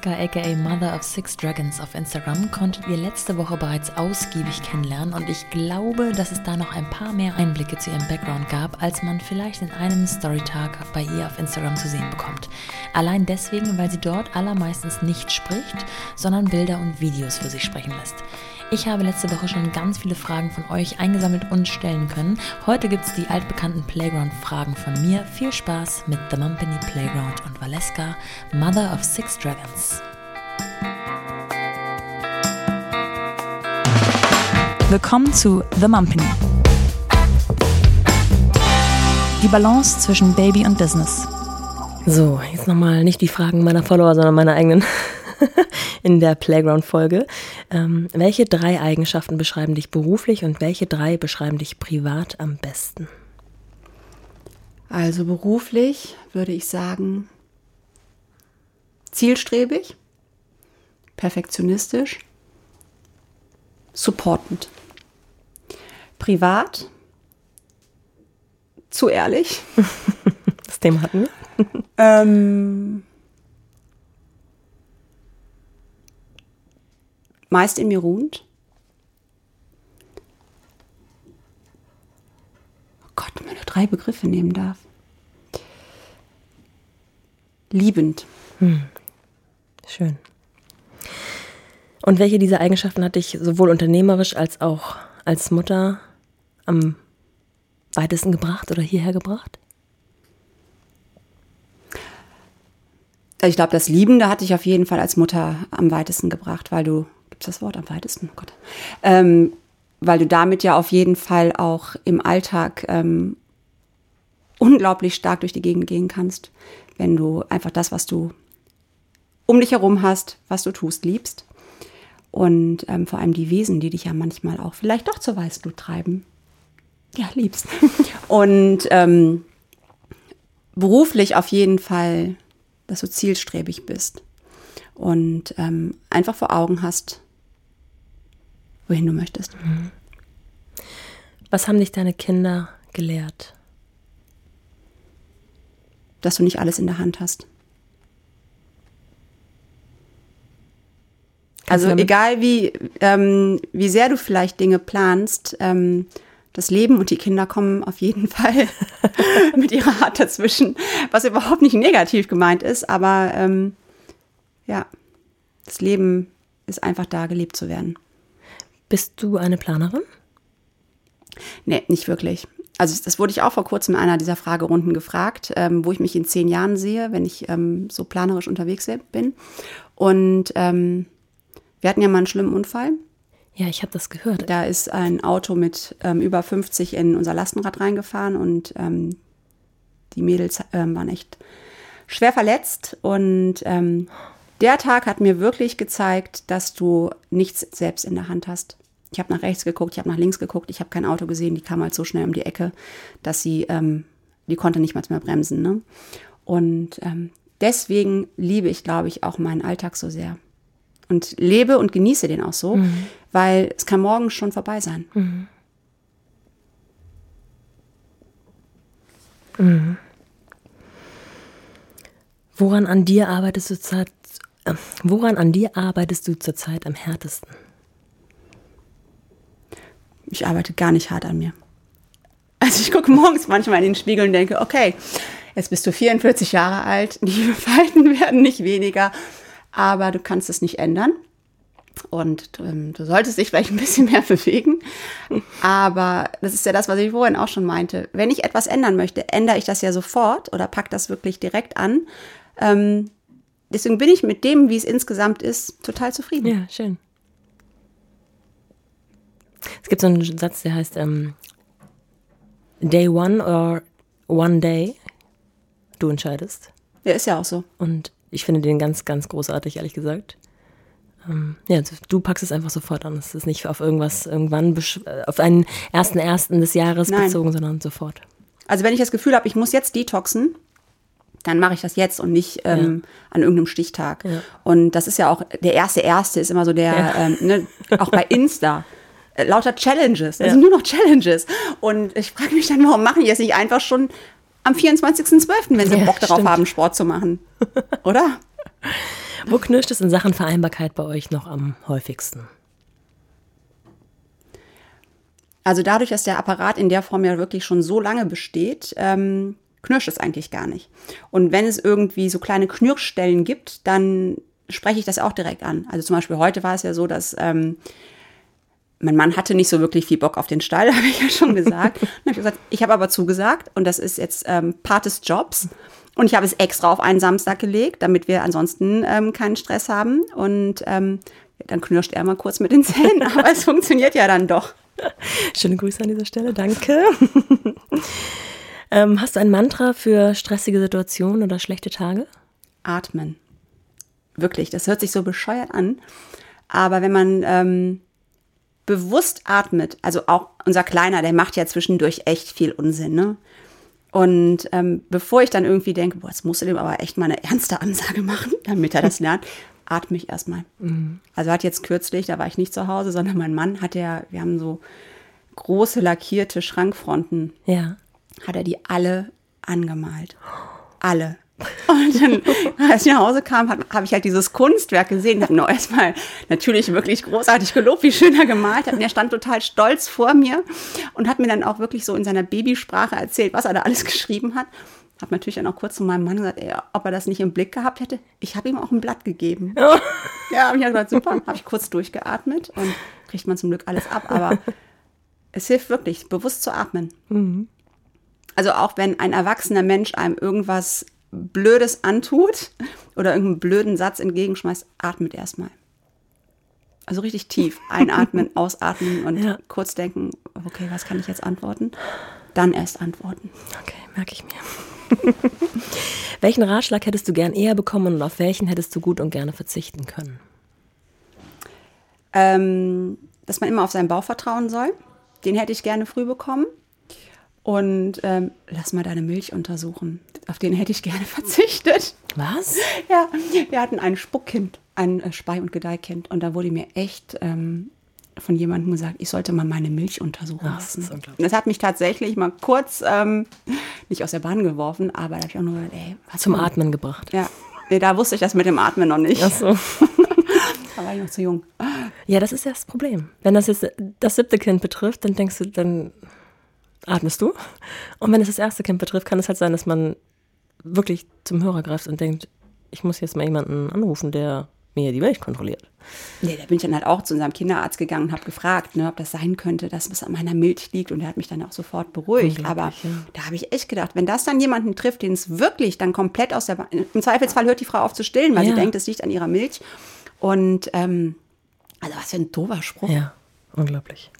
Valeska aka Mother of Six Dragons auf Instagram konntet ihr letzte Woche bereits ausgiebig kennenlernen und ich glaube, dass es da noch ein paar mehr Einblicke zu ihrem Background gab, als man vielleicht in einem Storytag bei ihr auf Instagram zu sehen bekommt. Allein deswegen, weil sie dort allermeistens nicht spricht, sondern Bilder und Videos für sich sprechen lässt. Ich habe letzte Woche schon ganz viele Fragen von euch eingesammelt und stellen können. Heute gibt es die altbekannten Playground-Fragen von mir. Viel Spaß mit The Mumpany Playground und Valeska, Mother of Six Dragons. Willkommen zu The Mumpany. Die Balance zwischen Baby und Business. So, jetzt nochmal nicht die Fragen meiner Follower, sondern meine eigenen in der Playground-Folge. Ähm, welche drei Eigenschaften beschreiben dich beruflich und welche drei beschreiben dich privat am besten? Also beruflich würde ich sagen, zielstrebig, perfektionistisch, supportend. Privat, zu ehrlich. Das Thema hatten wir. Ähm, meist in mir ruhend. Oh Gott, wenn man nur drei Begriffe nehmen darf. Liebend. Schön. Und welche dieser Eigenschaften hat dich sowohl unternehmerisch als auch als Mutter am weitesten gebracht oder hierher gebracht? Ich glaube, das Liebende hatte ich auf jeden Fall als Mutter am weitesten gebracht, weil du, gibt es das Wort am weitesten? Oh Gott. Ähm, weil du damit ja auf jeden Fall auch im Alltag ähm, unglaublich stark durch die Gegend gehen kannst, wenn du einfach das, was du um dich herum hast, was du tust, liebst. Und ähm, vor allem die Wesen, die dich ja manchmal auch vielleicht doch zur Weißglut treiben, ja, liebst. Und ähm, beruflich auf jeden Fall, dass du zielstrebig bist und ähm, einfach vor Augen hast, wohin du möchtest. Was haben dich deine Kinder gelehrt? Dass du nicht alles in der Hand hast. Also egal wie, ähm, wie sehr du vielleicht Dinge planst, ähm, das Leben und die Kinder kommen auf jeden Fall mit ihrer Art dazwischen, was überhaupt nicht negativ gemeint ist, aber ähm, ja, das Leben ist einfach da, gelebt zu werden. Bist du eine Planerin? Nee, nicht wirklich. Also das wurde ich auch vor kurzem in einer dieser Fragerunden gefragt, ähm, wo ich mich in zehn Jahren sehe, wenn ich ähm, so planerisch unterwegs bin. Und ähm, wir hatten ja mal einen schlimmen Unfall. Ja, ich habe das gehört. Da ist ein Auto mit ähm, über 50 in unser Lastenrad reingefahren und ähm, die Mädels ähm, waren echt schwer verletzt. Und der Tag hat mir wirklich gezeigt, dass du nichts selbst in der Hand hast. Ich habe nach rechts geguckt, ich habe nach links geguckt, ich habe kein Auto gesehen, die kam halt so schnell um die Ecke, dass sie, ähm, die konnte nicht mal mehr bremsen. Ne? Und ähm, deswegen liebe ich, glaube ich, auch meinen Alltag so sehr. Und lebe und genieße den auch so, weil es kann morgen schon vorbei sein. Woran an dir arbeitest du zurzeit? Äh, woran an dir arbeitest du zurzeit am härtesten? Ich arbeite gar nicht hart an mir. Also ich gucke morgens manchmal in den Spiegel und denke, okay, jetzt bist du 44 Jahre alt, die Falten werden nicht weniger, aber du kannst es nicht ändern. Und ähm, du solltest dich vielleicht ein bisschen mehr bewegen. Aber das ist ja das, was ich vorhin auch schon meinte. Wenn ich etwas ändern möchte, ändere ich das ja sofort oder pack das wirklich direkt an. Ähm, deswegen bin ich mit dem, wie es insgesamt ist, total zufrieden. Ja, schön. Es gibt so einen Satz, der heißt ähm, Day One or One Day. Du entscheidest. Ja, ist ja auch so. Und ich finde den ganz, ganz großartig, ehrlich gesagt. Ähm, ja, du packst es einfach sofort an. Es ist nicht auf irgendwas irgendwann äh, auf einen ersten ersten des Jahres Nein. bezogen, sondern sofort. Also wenn ich das Gefühl habe, ich muss jetzt detoxen, dann mache ich das jetzt und nicht ähm, an irgendeinem Stichtag. Ja. Und das ist ja auch, der erste erste ist immer so der, Ja. ähm, ne, auch bei Insta. Äh, Lauter Challenges. Das Ja. sind nur noch Challenges. Und ich frage mich dann, warum machen die es nicht einfach schon am 24.12., wenn sie Ja, Bock darauf stimmt. haben, Sport zu machen? Oder? Wo knirscht es in Sachen Vereinbarkeit bei euch noch am häufigsten? Also dadurch, dass der Apparat in der Form ja wirklich schon so lange besteht, ähm, knirscht es eigentlich gar nicht. Und wenn es irgendwie so kleine Knirschstellen gibt, dann spreche ich das auch direkt an. Also zum Beispiel heute war es ja so, dass ähm, mein Mann hatte nicht so wirklich viel Bock auf den Stall, habe ich ja schon gesagt. Habe ich gesagt, ich habe aber zugesagt und das ist jetzt ähm, Part des Jobs. Und ich habe es extra auf einen Samstag gelegt, damit wir ansonsten ähm, keinen Stress haben. Und ähm, dann knirscht er mal kurz mit den Zähnen, aber es funktioniert ja dann doch. Schöne Grüße an dieser Stelle, danke. ähm, hast du ein Mantra für stressige Situationen oder schlechte Tage? Atmen. Wirklich, das hört sich so bescheuert an. Aber wenn man ähm, bewusst atmet, also auch unser Kleiner, der macht ja zwischendurch echt viel Unsinn, ne? Und ähm, bevor ich dann irgendwie denke, boah, jetzt musst du dem aber echt mal eine ernste Ansage machen, damit er das lernt, atme ich erstmal. Mhm. Also hat jetzt kürzlich, da war ich nicht zu Hause, sondern mein Mann hat ja, wir haben so große lackierte Schrankfronten. Ja. Hat er die alle angemalt. Alle. Und dann, als ich nach Hause kam, habe hab ich halt dieses Kunstwerk gesehen, habe nur erstmal natürlich wirklich großartig gelobt, wie schön er gemalt hat. Und er stand total stolz vor mir und hat mir dann auch wirklich so in seiner Babysprache erzählt, was er da alles geschrieben hat. Habe natürlich dann auch kurz zu meinem Mann gesagt, ey, ob er das nicht im Blick gehabt hätte. Ich habe ihm auch ein Blatt gegeben. Oh. Ja, habe ich ja gesagt, super. Habe ich kurz durchgeatmet und kriegt man zum Glück alles ab. Aber es hilft wirklich, bewusst zu atmen. Mhm. Also auch wenn ein erwachsener Mensch einem irgendwas Blödes antut oder irgendeinen blöden Satz entgegenschmeißt, atmet erstmal. Also richtig tief einatmen, ausatmen und ja. kurz denken, okay, was kann ich jetzt antworten? Dann erst antworten. Okay, merke ich mir. welchen Ratschlag hättest du gern eher bekommen und auf welchen hättest du gut und gerne verzichten können? Ähm, dass man immer auf seinen Bauch vertrauen soll. Den hätte ich gerne früh bekommen. Und ähm, lass mal deine Milch untersuchen. Auf den hätte ich gerne verzichtet. Was? Ja, wir hatten ein Spuckkind, ein äh, Spei- und Gedeihkind. Und da wurde mir echt ähm, von jemandem gesagt, ich sollte mal meine Milch untersuchen Ach, lassen. Das, und das hat mich tatsächlich mal kurz ähm, nicht aus der Bahn geworfen, aber da habe ich auch nur gedacht, ey, was Zum Atmen gebracht. Ja, nee, da wusste ich das mit dem Atmen noch nicht. Ach so. da war ich noch zu jung. Ja, das ist ja das Problem. Wenn das jetzt das siebte Kind betrifft, dann denkst du, dann atmest du. Und wenn es das erste Kind betrifft, kann es halt sein, dass man wirklich zum Hörer greift und denkt, ich muss jetzt mal jemanden anrufen, der mir die Milch kontrolliert. Nee, da bin ich dann halt auch zu unserem Kinderarzt gegangen und habe gefragt, ne, ob das sein könnte, dass es an meiner Milch liegt. Und er hat mich dann auch sofort beruhigt. Aber ja. da habe ich echt gedacht, wenn das dann jemanden trifft, den es wirklich dann komplett aus der Bahn. Im Zweifelsfall hört die Frau auf zu stillen, weil ja. sie denkt, es liegt an ihrer Milch. Und ähm, also was für ein doofer Spruch. Ja, unglaublich.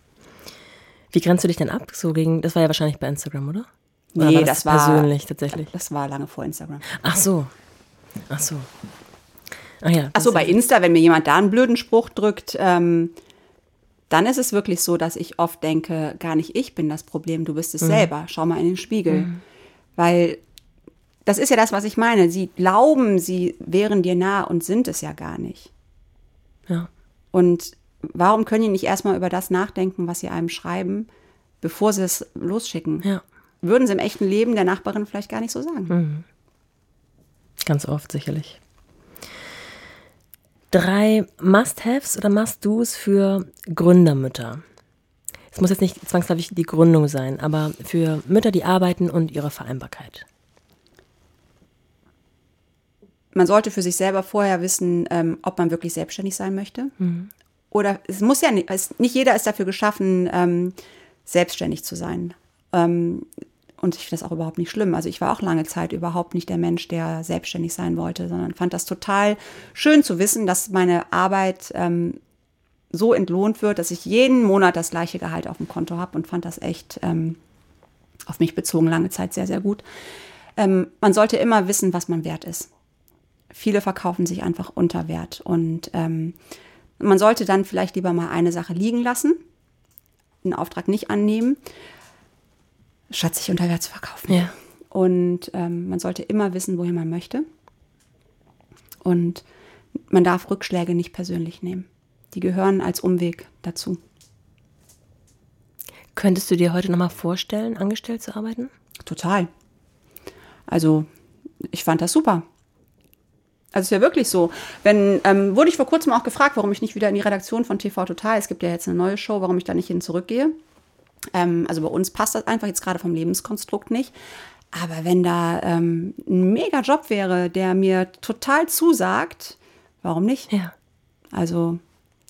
Wie grenzt du dich denn ab? So gegen, das war ja wahrscheinlich bei Instagram, oder? Oder nee, war das, das war persönlich tatsächlich. Das war lange vor Instagram. Ach so. Ach so. Ach ja. Ach so, bei Insta, wenn mir jemand da einen blöden Spruch drückt, ähm, dann ist es wirklich so, dass ich oft denke, gar nicht ich bin das Problem, du bist es mhm. selber. Schau mal in den Spiegel. Mhm. Weil das ist ja das, was ich meine. Sie glauben, sie wären dir nah und sind es ja gar nicht. Ja. Und warum können die nicht erstmal über das nachdenken, was sie einem schreiben, bevor sie es losschicken? Ja. Würden sie im echten Leben der Nachbarin vielleicht gar nicht so sagen. Mhm. Ganz oft sicherlich. Drei Must-Haves oder Must-Dos für Gründermütter. Es muss jetzt nicht zwangsläufig die Gründung sein, aber für Mütter, die arbeiten und ihre Vereinbarkeit. Man sollte für sich selber vorher wissen, ähm, ob man wirklich selbstständig sein möchte. Mhm oder es muss ja nicht, es, nicht jeder ist dafür geschaffen, ähm, selbstständig zu sein. Ähm, und ich finde das auch überhaupt nicht schlimm. Also ich war auch lange Zeit überhaupt nicht der Mensch, der selbstständig sein wollte, sondern fand das total schön zu wissen, dass meine Arbeit ähm, so entlohnt wird, dass ich jeden Monat das gleiche Gehalt auf dem Konto habe und fand das echt ähm, auf mich bezogen lange Zeit sehr, sehr gut. Ähm, man sollte immer wissen, was man wert ist. Viele verkaufen sich einfach unter Wert und ähm, man sollte dann vielleicht lieber mal eine Sache liegen lassen, einen Auftrag nicht annehmen, statt sich unter Wert zu verkaufen. Ja. Und ähm, man sollte immer wissen, wohin man möchte. Und man darf Rückschläge nicht persönlich nehmen. Die gehören als Umweg dazu. Könntest du dir heute nochmal vorstellen, angestellt zu arbeiten? Total. Also, ich fand das super. Also es ist ja wirklich so. Wenn, ähm, wurde ich vor kurzem auch gefragt, warum ich nicht wieder in die Redaktion von TV Total, es gibt ja jetzt eine neue Show, warum ich da nicht hin zurückgehe. Ähm, also bei uns passt das einfach jetzt gerade vom Lebenskonstrukt nicht. Aber wenn da ähm, ein mega Job wäre, der mir total zusagt, warum nicht? Ja. Also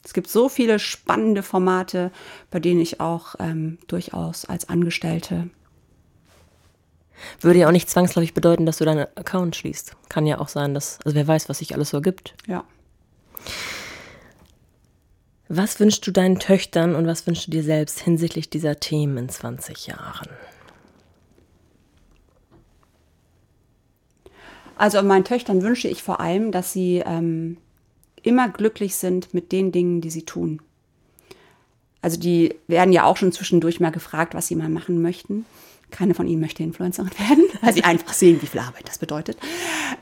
es gibt so viele spannende Formate, bei denen ich auch ähm, durchaus als Angestellte. Würde ja auch nicht zwangsläufig bedeuten, dass du deinen Account schließt. Kann ja auch sein, dass, also wer weiß, was sich alles so gibt. Ja. Was wünschst du deinen Töchtern und was wünschst du dir selbst hinsichtlich dieser Themen in 20 Jahren? Also meinen Töchtern wünsche ich vor allem, dass sie ähm, immer glücklich sind mit den Dingen, die sie tun. Also die werden ja auch schon zwischendurch mal gefragt, was sie mal machen möchten. Keine von ihnen möchte Influencerin werden, weil sie einfach sehen, wie viel Arbeit das bedeutet.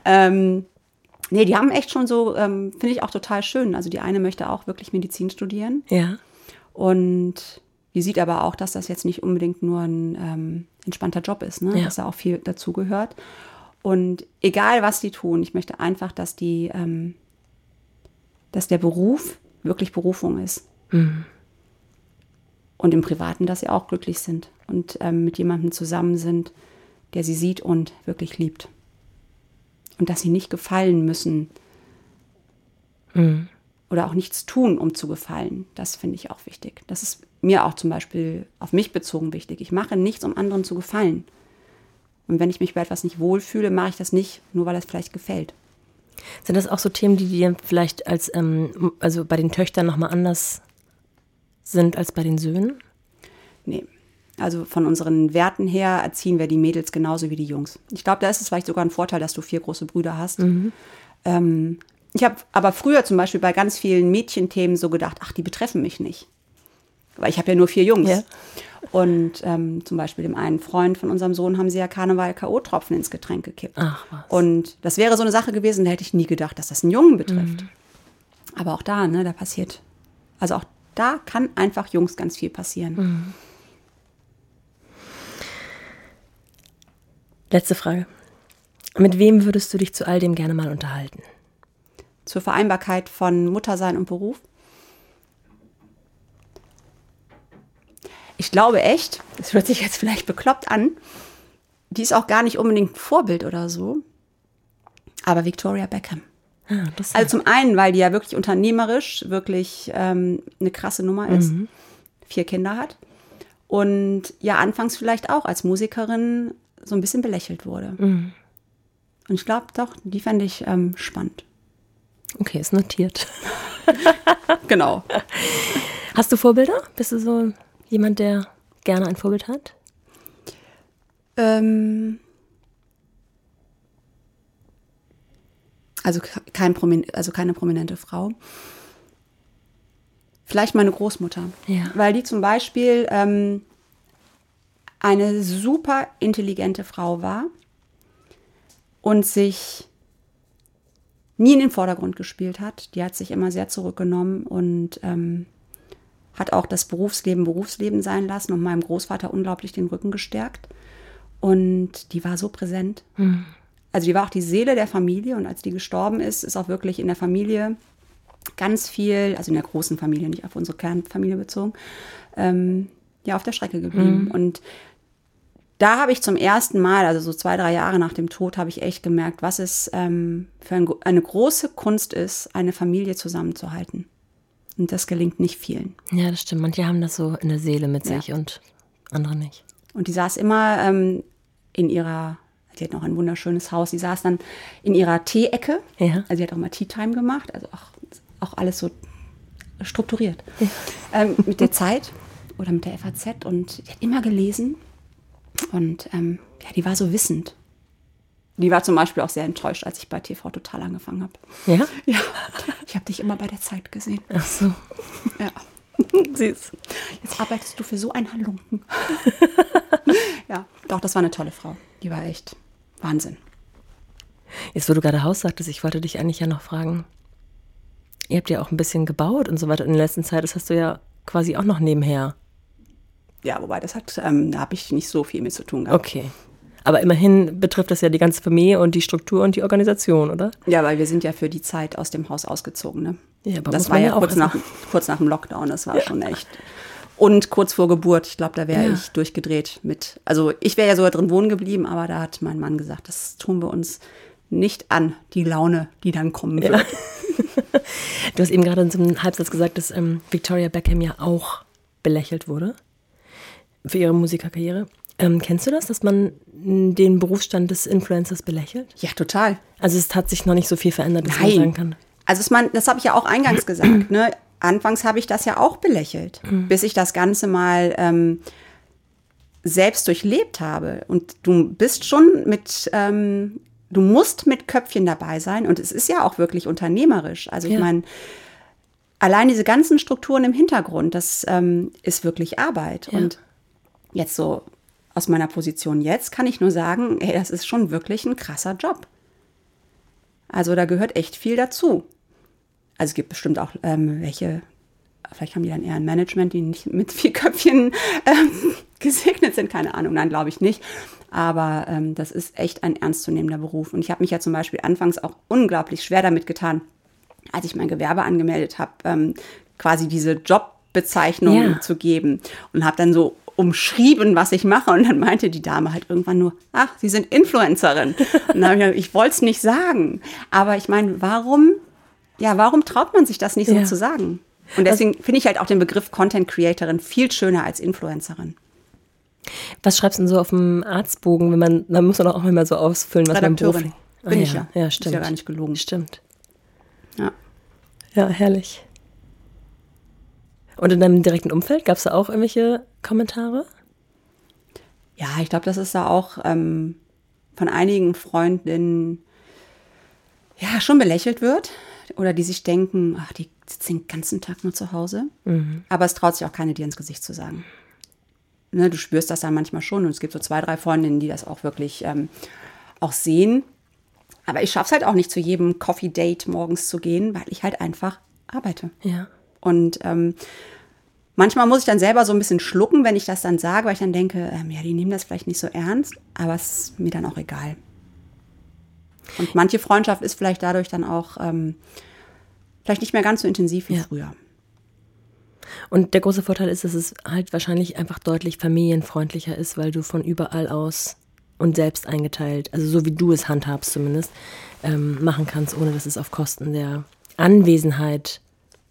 Ähm, nee, die haben echt schon so, ähm, finde ich auch total schön. Also die eine möchte auch wirklich Medizin studieren. Ja. Und die sieht aber auch, dass das jetzt nicht unbedingt nur ein ähm, entspannter Job ist, ne? Ja. dass da auch viel dazugehört. Und egal, was die tun, ich möchte einfach, dass die, ähm, dass der Beruf wirklich Berufung ist. Und im Privaten, dass sie auch glücklich sind und ähm, mit jemandem zusammen sind, der sie sieht und wirklich liebt. Und dass sie nicht gefallen müssen oder auch nichts tun, um zu gefallen. Das finde ich auch wichtig. Das ist mir auch zum Beispiel auf mich bezogen wichtig. Ich mache nichts, um anderen zu gefallen. Und wenn ich mich bei etwas nicht wohlfühle, mache ich das nicht, nur weil es vielleicht gefällt. Sind das auch so Themen, die dir vielleicht als, ähm, also bei den Töchtern nochmal anders sind als bei den Söhnen? Nee. Also von unseren Werten her erziehen wir die Mädels genauso wie die Jungs. Ich glaube, da ist es vielleicht sogar ein Vorteil, dass du vier große Brüder hast. Ähm, ich habe aber früher zum Beispiel bei ganz vielen Mädchenthemen so gedacht, ach, die betreffen mich nicht. Weil ich habe ja nur vier Jungs. Ja. Und ähm, zum Beispiel dem einen Freund von unserem Sohn haben sie ja Karneval K.O.-Tropfen ins Getränk gekippt. Ach, was. Und das wäre so eine Sache gewesen, da hätte ich nie gedacht, dass das einen Jungen betrifft. Aber auch da, ne, da passiert, also auch da kann einfach Jungs ganz viel passieren. Letzte Frage. Mit wem würdest du dich zu all dem gerne mal unterhalten? Zur Vereinbarkeit von Muttersein und Beruf. Ich glaube echt, das hört sich jetzt vielleicht bekloppt an, die ist auch gar nicht unbedingt ein Vorbild oder so, aber Victoria Beckham. Ah, Also zum einen, weil die ja wirklich unternehmerisch wirklich ähm, eine krasse Nummer ist, vier Kinder hat und ja anfangs vielleicht auch als Musikerin so ein bisschen belächelt wurde. Und ich glaube doch, die fände ich ähm, spannend. okay, ist notiert. Genau. Hast du Vorbilder? Bist du so jemand, der gerne ein Vorbild hat? Ähm, also kein Promin also keine prominente Frau. Vielleicht meine Großmutter. Ja. Weil die zum Beispiel ähm, eine super intelligente Frau war und sich nie in den Vordergrund gespielt hat. Die hat sich immer sehr zurückgenommen und ähm, hat auch das Berufsleben Berufsleben sein lassen und meinem Großvater unglaublich den Rücken gestärkt. Und die war so präsent. Also die war auch die Seele der Familie und als die gestorben ist, ist auch wirklich in der Familie ganz viel, also in der großen Familie, nicht auf unsere Kernfamilie bezogen, ähm, ja, auf der Strecke geblieben. Und da habe ich zum ersten Mal, also so zwei, drei Jahre nach dem Tod, habe ich echt gemerkt, was es ähm, für ein, eine große Kunst ist, eine Familie zusammenzuhalten. Und das gelingt nicht vielen. Ja, das stimmt. Manche haben das so in der Seele mit Ja. sich und andere nicht. Und die saß immer ähm, in ihrer, die hat noch ein wunderschönes Haus, die saß dann in ihrer Teeecke. Ja. Also sie hat auch mal Tea Time gemacht, also auch, auch alles so strukturiert. Ähm, mit der Zeit oder mit der FAZ und die hat immer gelesen und ähm, ja, die war so wissend. Die war zum Beispiel auch sehr enttäuscht, als ich bei TV Total angefangen habe. Ja? Ja, ich habe dich immer bei der Zeit gesehen. Ach so. Ja. Süß. Jetzt arbeitest du für so einen Halunken. ja, doch, das war eine tolle Frau. Die war echt Wahnsinn. Jetzt, wo du gerade Haus sagtest, ich wollte dich eigentlich ja noch fragen. Ihr habt ja auch ein bisschen gebaut und so weiter in der letzten Zeit. Das hast du ja quasi auch noch nebenher. Ja, wobei das hat, ähm, da habe ich nicht so viel mit zu tun gehabt. Okay. Aber immerhin betrifft das ja die ganze Familie und die Struktur und die Organisation, oder? Ja, weil wir sind ja für die Zeit aus dem Haus ausgezogen. Ne? Ja, aber das war ja ja kurz nach, kurz nach dem Lockdown, das war schon echt. Und kurz vor Geburt, ich glaube, da wäre Ja. ich durchgedreht mit. Also ich wäre ja sogar drin wohnen geblieben, aber da hat mein Mann gesagt, das tun wir uns nicht an, die Laune, die dann kommen wird. Du hast eben gerade in so einem Halbsatz gesagt, dass ähm, Victoria Beckham ja auch belächelt wurde für ihre Musikerkarriere. Ähm, kennst du das, dass man den Berufsstand des Influencers belächelt? Ja, total. Also es hat sich noch nicht so viel verändert, dass man Nein. sagen kann. Also ich meine, das habe ich ja auch eingangs gesagt. Ne? Anfangs habe ich das ja auch belächelt, Mhm. bis ich das Ganze mal ähm, selbst durchlebt habe. Und du bist schon mit, ähm, du musst mit Köpfchen dabei sein. Und es ist ja auch wirklich unternehmerisch. Also ich Ja. meine, allein diese ganzen Strukturen im Hintergrund, das ähm, ist wirklich Arbeit. Ja. Und jetzt so aus meiner Position jetzt kann ich nur sagen, hey, das ist schon wirklich ein krasser Job. Also da gehört echt viel dazu. Also es gibt bestimmt auch ähm, welche, vielleicht haben die dann eher ein Management, die nicht mit vier Köpfchen ähm, gesegnet sind, keine Ahnung, nein, glaube ich nicht. Aber ähm, das ist echt ein ernstzunehmender Beruf. Und ich habe mich ja zum Beispiel anfangs auch unglaublich schwer damit getan, als ich mein Gewerbe angemeldet habe, ähm, quasi diese Jobbezeichnung Ja. zu geben und habe dann so umschrieben, was ich mache. Und dann meinte die Dame halt irgendwann nur, ach, Sie sind Influencerin. Und dann habe ich gesagt, ich wollte es nicht sagen. Aber ich meine, warum, ja, warum traut man sich das nicht so Ja. zu sagen? Und deswegen finde ich halt auch den Begriff Content Creatorin viel schöner als Influencerin. Was schreibst du denn so auf dem Arztbogen, wenn man, da muss man auch immer so ausfüllen, was man Redakteurin. beruflich... Ah, Bin ja. ich ja. Ja, Ist stimmt. ja gar nicht gelogen. Stimmt. Ja. Ja, herrlich. Und in deinem direkten Umfeld gab es da auch irgendwelche Kommentare? Ja, ich glaube, das ist da auch ähm, von einigen Freundinnen ja schon belächelt wird oder die sich denken, ach, die sitzt den ganzen Tag nur zu Hause. Aber es traut sich auch keine dir ins Gesicht zu sagen. Ne, du spürst das dann manchmal schon und es gibt so zwei, drei Freundinnen, die das auch wirklich ähm, auch sehen. Aber ich schaffe es halt auch nicht zu jedem Coffee Date morgens zu gehen, weil ich halt einfach arbeite. Ja. Und ähm, manchmal muss ich dann selber so ein bisschen schlucken, wenn ich das dann sage, weil ich dann denke, ähm, ja, die nehmen das vielleicht nicht so ernst, aber es ist mir dann auch egal. Und manche Freundschaft ist vielleicht dadurch dann auch ähm, vielleicht nicht mehr ganz so intensiv wie Ja. früher. Und der große Vorteil ist, dass es halt wahrscheinlich einfach deutlich familienfreundlicher ist, weil du von überall aus und selbst eingeteilt, also so wie du es handhabst zumindest, ähm, machen kannst, ohne dass es auf Kosten der Anwesenheit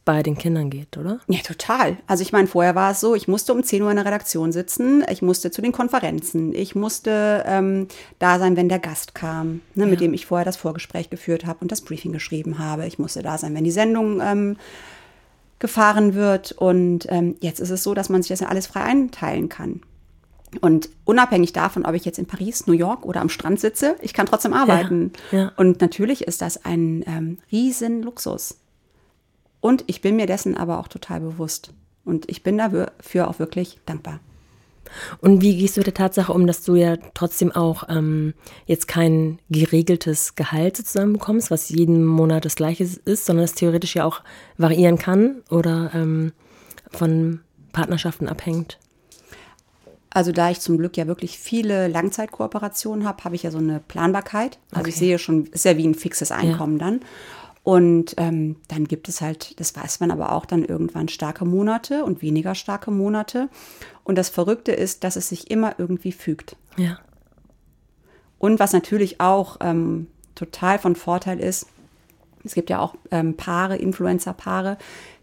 bei den Kindern geht, oder? Ja, total. Also ich meine, vorher war es so, ich musste um 10 Uhr in der Redaktion sitzen, ich musste zu den Konferenzen, ich musste ähm, da sein, wenn der Gast kam, ne, mit dem ich vorher das Vorgespräch geführt habe und das Briefing geschrieben habe. Ich musste da sein, wenn die Sendung ähm, gefahren wird. Und ähm, jetzt ist es so, dass man sich das ja alles frei einteilen kann. Und unabhängig davon, ob ich jetzt in Paris, New York oder am Strand sitze, ich kann trotzdem arbeiten. ja. Und natürlich ist das ein ähm, riesen Luxus. Und ich bin mir dessen aber auch total bewusst. Und ich bin dafür auch wirklich dankbar. Und wie gehst du mit der Tatsache um, dass du ja trotzdem auch ähm, jetzt kein geregeltes Gehalt sozusagen bekommst, was jeden Monat das gleiche ist, sondern es theoretisch ja auch variieren kann oder ähm, von Partnerschaften abhängt? Also da ich zum Glück ja wirklich viele Langzeitkooperationen habe, habe ich ja so eine Planbarkeit. Also ich Okay. sehe schon, ist ja wie ein fixes Einkommen dann. Und ähm, dann gibt es halt, das weiß man aber auch dann irgendwann starke Monate und weniger starke Monate. Und das Verrückte ist, dass es sich immer irgendwie fügt. Ja. Und was natürlich auch ähm, total von Vorteil ist, es gibt ja auch ähm, Paare, Influencer-Paare,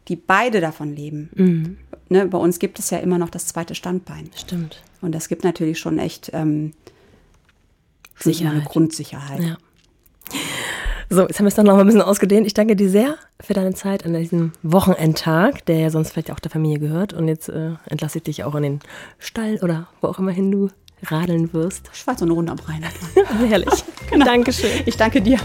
die beide davon leben. Ne, bei uns gibt es ja immer noch das zweite Standbein. Stimmt. Und das gibt natürlich schon echt ähm, schon so eine Sicherheit. Grundsicherheit. Ja. So, jetzt haben wir es dann noch mal ein bisschen ausgedehnt. Ich danke dir sehr für deine Zeit an diesem Wochenendtag, der ja sonst vielleicht auch der Familie gehört. Und jetzt äh, entlasse ich dich auch in den Stall oder wo auch immer hin du radeln wirst. Ich war so eine Runde am Rhein. Herrlich. Dankeschön. Ich danke dir.